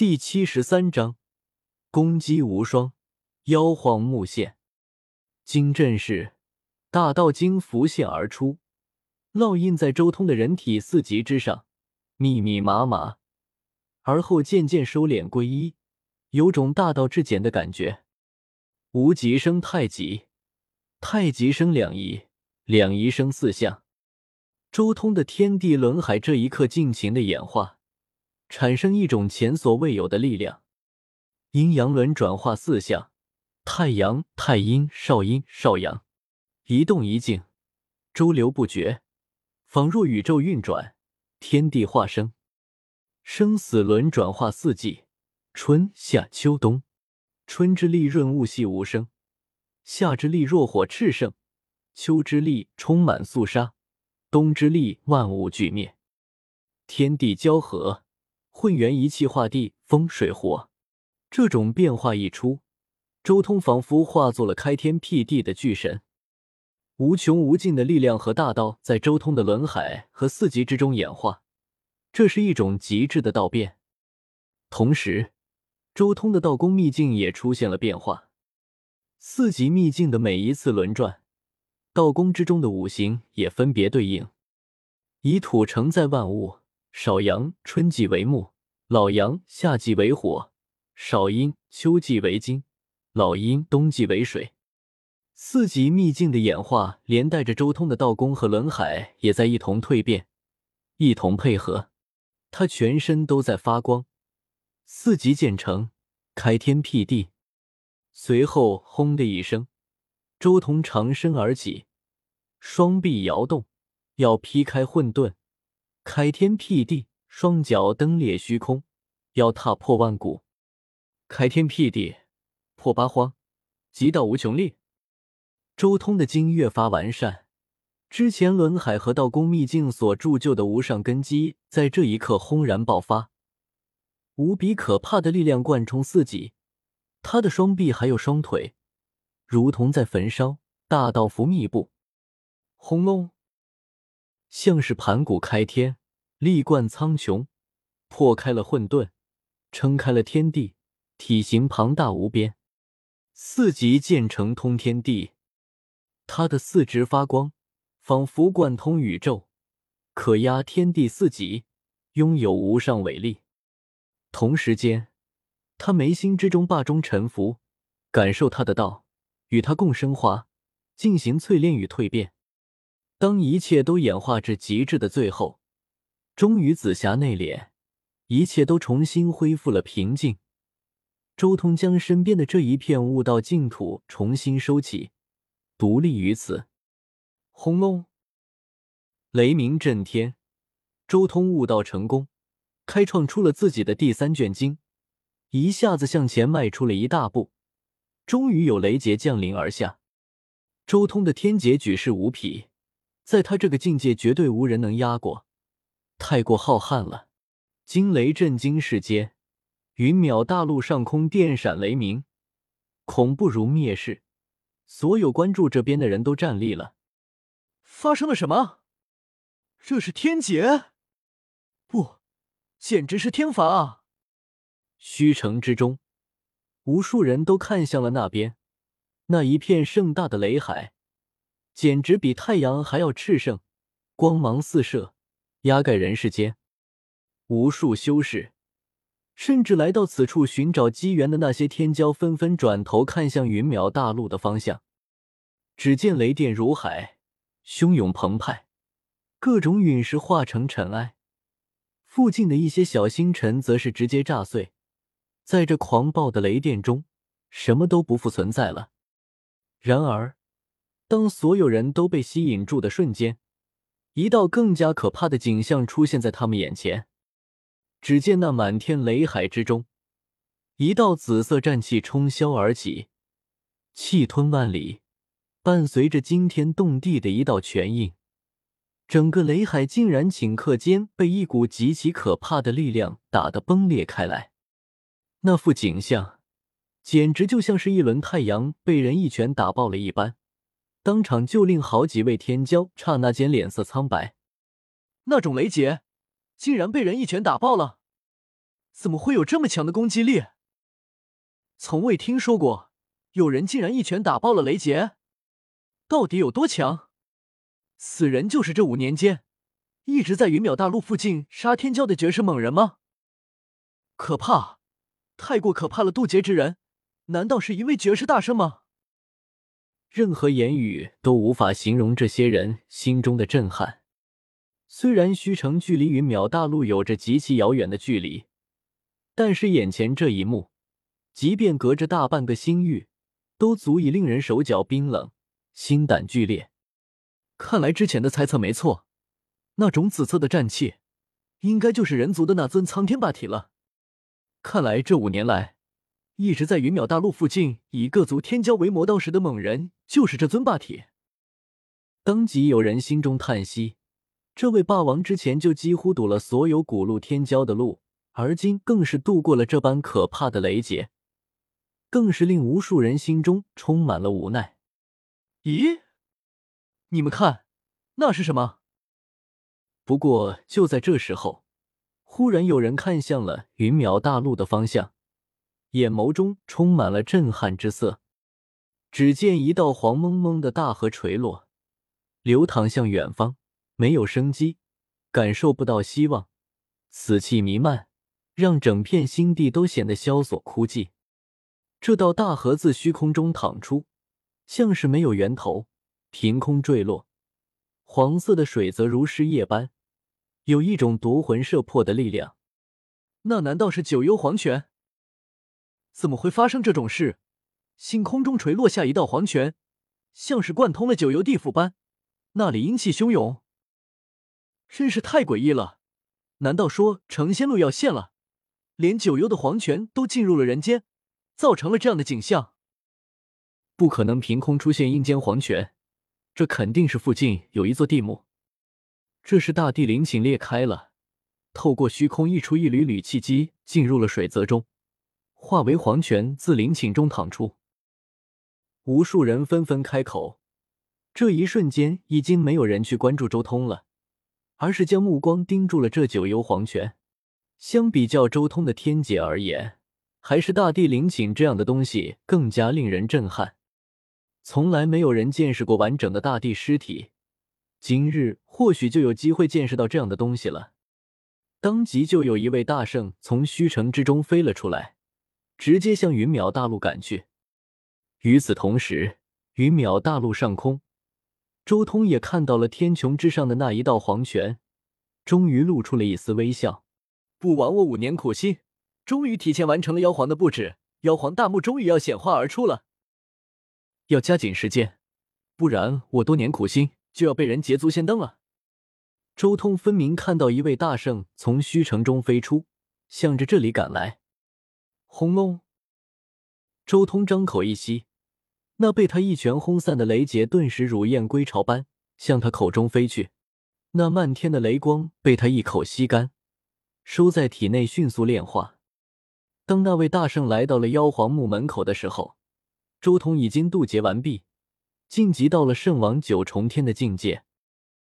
第七十三章，攻击无双，妖皇木现。经阵势，大道经浮现而出，烙印在周通的人体四极之上，密密麻麻，而后渐渐收敛归一，有种大道至简的感觉。无极生太极，太极生两仪，两仪生四象。周通的天地轮海这一刻尽情的演化。产生一种前所未有的力量，阴阳轮转化四象，太阳、太阴、少阴、少阳，一动一静，周流不绝，仿若宇宙运转，天地化生。生死轮转化四季，春夏秋冬，春之力润物细无声，夏之力若火炽盛，秋之力充满肃杀，冬之力万物俱灭，天地交合。混元一气化地风水火，这种变化一出，周通仿佛化作了开天辟地的巨神，无穷无尽的力量和大道在周通的轮海和四极之中演化，这是一种极致的道变。同时，周通的道功秘境也出现了变化，四极秘境的每一次轮转，道功之中的五行也分别对应，以土承载万物。少阳春季为木，老阳夏季为火，少阴秋季为金，老阴冬季为水。四级秘境的演化，连带着周通的道功和轮海也在一同蜕变，一同配合。他全身都在发光。四级建成，开天辟地。随后，轰的一声，周通长身而起，双臂摇动，要劈开混沌。开天辟地，双脚蹬裂虚空，要踏破万古。开天辟地，破八荒，极道无穷力。周通的经越发完善，之前轮海和道宫秘境所铸就的无上根基，在这一刻轰然爆发，无比可怕的力量贯冲四极。他的双臂还有双腿，如同在焚烧，大道符密布。轰隆！像是盘古开天，力贯苍穹，破开了混沌，撑开了天地，体型庞大无边，四极建成通天地。他的四肢发光，仿佛贯通宇宙，可压天地四极，拥有无上伟力。同时间，他眉心之中霸中沉浮，感受他的道，与他共升华，进行淬炼与蜕变。当一切都演化至极致的最后，终于紫霞内敛，一切都重新恢复了平静。周通将身边的这一片悟道净土重新收起，独立于此。轰隆！雷鸣震天，周通悟道成功，开创出了自己的第三卷经，一下子向前迈出了一大步，终于有雷劫降临而下。周通的天劫举世无匹。在他这个境界，绝对无人能压过，太过浩瀚了。惊雷震惊世间，云淼大陆上空电闪雷鸣，恐怖如灭世。所有关注这边的人都站立了。发生了什么？这是天劫？不，简直是天罚啊！虚城之中，无数人都看向了那边，那一片盛大的雷海。简直比太阳还要炽盛，光芒四射，压盖人世间。无数修士，甚至来到此处寻找机缘的那些天骄，纷纷转头看向云淼大陆的方向。只见雷电如海，汹涌澎湃，各种陨石化成尘埃。附近的一些小星辰则是直接炸碎。在这狂暴的雷电中，什么都不复存在了。然而。当所有人都被吸引住的瞬间，一道更加可怕的景象出现在他们眼前。只见那满天雷海之中，一道紫色战气冲霄而起，气吞万里，伴随着惊天动地的一道拳印，整个雷海竟然顷刻间被一股极其可怕的力量打得崩裂开来。那副景象，简直就像是一轮太阳被人一拳打爆了一般。当场就令好几位天骄刹那间脸色苍白。那种雷劫，竟然被人一拳打爆了！怎么会有这么强的攻击力？从未听说过有人竟然一拳打爆了雷劫，到底有多强？此人就是这五年间一直在云淼大陆附近杀天骄的绝世猛人吗？可怕，太过可怕了！渡劫之人，难道是一位绝世大圣吗？任何言语都无法形容这些人心中的震撼。虽然虚城距离云淼大陆有着极其遥远的距离，但是眼前这一幕，即便隔着大半个星域，都足以令人手脚冰冷、心胆俱裂。看来之前的猜测没错，那种紫色的战气，应该就是人族的那尊苍天霸体了。看来这五年来，一直在云淼大陆附近以各族天骄为磨刀石的猛人，就是这尊霸体。当即有人心中叹息。这位霸王之前就几乎堵了所有古路天骄的路，而今更是度过了这般可怕的雷劫，更是令无数人心中充满了无奈。咦，你们看，那是什么？不过就在这时候，忽然有人看向了云淼大陆的方向，眼眸中充满了震撼之色。只见一道黄蒙蒙的大河垂落，流淌向远方。没有生机，感受不到希望，死气弥漫，让整片星地都显得萧索枯寂。这道大河自虚空中淌出，像是没有源头，凭空坠落。黄色的水则如尸液般，有一种夺魂摄魄的力量。那难道是九幽黄泉？怎么会发生这种事？星空中垂落下一道黄泉，像是贯通了九幽地府般，那里阴气汹涌。真是太诡异了！难道说成仙路要现了，连九幽的黄泉都进入了人间，造成了这样的景象？不可能凭空出现阴间黄泉，这肯定是附近有一座地墓。这是大地灵寝裂开了，透过虚空溢出一缕缕气机，进入了水泽中，化为黄泉自灵寝中淌出。无数人纷纷开口，这一瞬间已经没有人去关注周通了。而是将目光盯住了这九幽黄泉。相比较周通的天劫而言，还是大地灵寝这样的东西更加令人震撼。从来没有人见识过完整的大地尸体，今日或许就有机会见识到这样的东西了。当即就有一位大圣从虚城之中飞了出来，直接向云淼大陆赶去。与此同时，云淼大陆上空。周通也看到了天穹之上的那一道黄泉，终于露出了一丝微笑。不枉我五年苦心，终于提前完成了妖皇的布置，妖皇大墓终于要显化而出了。要加紧时间，不然我多年苦心就要被人捷足先登了。周通分明看到一位大圣从虚城中飞出，向着这里赶来。轰隆！周通张口一吸。那被他一拳轰散的雷劫，顿时如燕归巢般向他口中飞去。那漫天的雷光被他一口吸干，收在体内，迅速炼化。当那位大圣来到了妖皇墓门口的时候，周通已经渡劫完毕，晋级到了圣王九重天的境界。